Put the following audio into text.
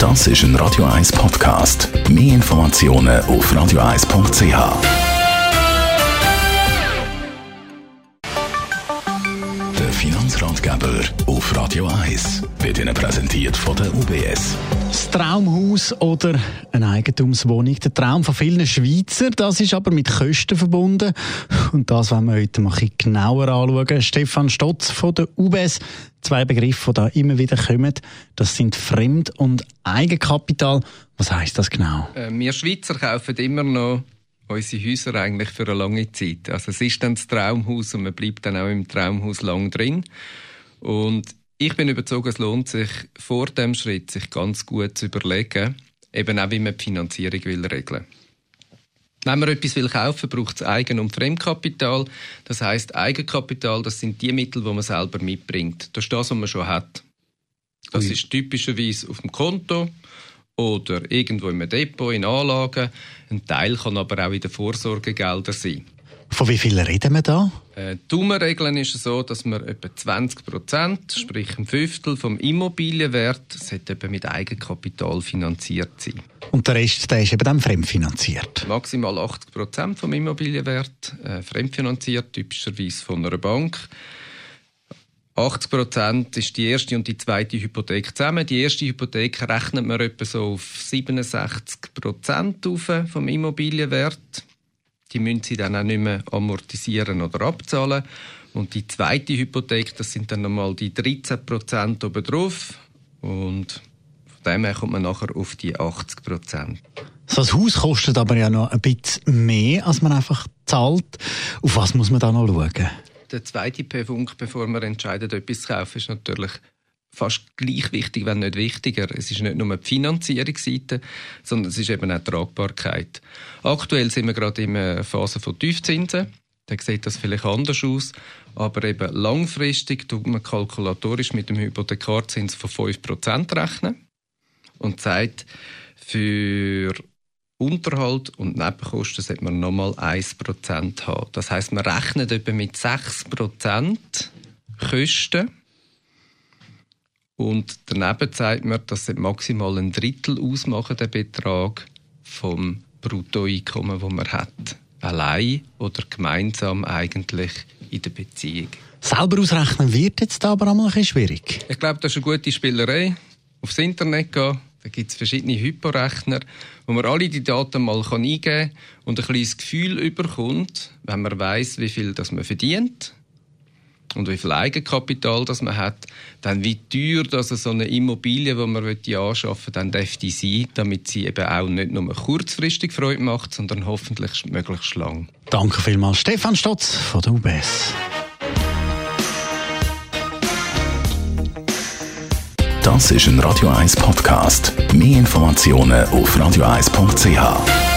Das ist ein Radio 1 Podcast. Mehr Informationen auf radio1.ch. Der Finanzratgeber auf Radio 1 wird Ihnen präsentiert von der UBS. Das Traumhaus oder eine Eigentumswohnung. Der Traum von vielen Schweizer, das ist aber mit Kosten verbunden. Und das wollen wir heute mal genauer anschauen. Stefan Stotz von der UBS. Zwei Begriffe, die da immer wieder kommen. Das sind Fremd- und Eigenkapital. Was heißt das genau? Äh, wir Schweizer kaufen immer noch unsere Häuser eigentlich für eine lange Zeit. Also es ist dann das Traumhaus und man bleibt dann auch im Traumhaus lang drin. Und ich bin überzeugt, es lohnt sich vor dem Schritt, sich ganz gut zu überlegen, eben auch wie man die Finanzierung will regeln. Wenn man etwas will kaufen, braucht es Eigen- und Fremdkapital. Das heißt, Eigenkapital, das sind die Mittel, die man selber mitbringt. Das ist das, was man schon hat. Das Ui. ist typischerweise auf dem Konto oder irgendwo im Depot, in Anlagen. Ein Teil kann aber auch in den Vorsorgegeldern sein. Von wie viel reden wir da? Äh, Die Daumenregeln ist so, dass man etwa 20 Prozent, sprich ein Fünftel vom Immobilienwert, sollte etwa mit Eigenkapital finanziert sein. Und der Rest, der ist eben dann fremdfinanziert. Maximal 80 Prozent vom Immobilienwert, äh, fremdfinanziert, typischerweise von einer Bank. 80 Prozent ist die erste und die zweite Hypothek zusammen. Die erste Hypothek rechnet man etwa so auf 67 Prozent vom Immobilienwert. Die müssen sie dann auch nicht mehr amortisieren oder abzahlen. Und die zweite Hypothek, das sind dann nochmal die 13 Prozent obendrauf. Und von dem her kommt man nachher auf die 80 Prozent. So ein Haus kostet aber ja noch ein bisschen mehr, als man einfach zahlt. Auf was muss man da noch schauen? Der zweite Punkt, bevor man entscheidet, etwas zu kaufen, ist natürlich fast gleich wichtig, wenn nicht wichtiger. Es ist nicht nur die Finanzierungsseite, sondern es ist eben auch die Tragbarkeit. Aktuell sind wir gerade in einer Phase von Tiefzinsen. Da sieht das vielleicht anders aus. Aber eben langfristig tut man kalkulatorisch mit dem Hypothekarzins von 5% rechnen und sagt, für Unterhalt und Nebenkosten sollte man nochmal 1% haben. Das heißt, man rechnet etwa mit 6% Kosten. Und daneben zeigt man, dass es maximal ein Drittel ausmachen, der Betrag vom Bruttoeinkommen, das man hat. Allein oder gemeinsam eigentlich in der Beziehung. Selber ausrechnen wird jetzt aber einmal ein bisschen schwierig. Ich glaube, das ist eine gute Spielerei. Aufs Internet gehen, da gibt es verschiedene Hyporechner, wo man alle die Daten mal eingeben kann und ein kleines Gefühl überkommt, wenn man weiß, wie viel das man verdient und wie viel Eigenkapital das man hat, dann wie teuer das so eine Immobilie, die man anschaffen dann dürfte sein, damit sie eben auch nicht nur kurzfristig Freude macht, sondern hoffentlich möglichst lang. Danke vielmals, Stefan Stotz von der UBS. Das ist ein Radio 1 Podcast. Mehr Informationen auf radio1.ch.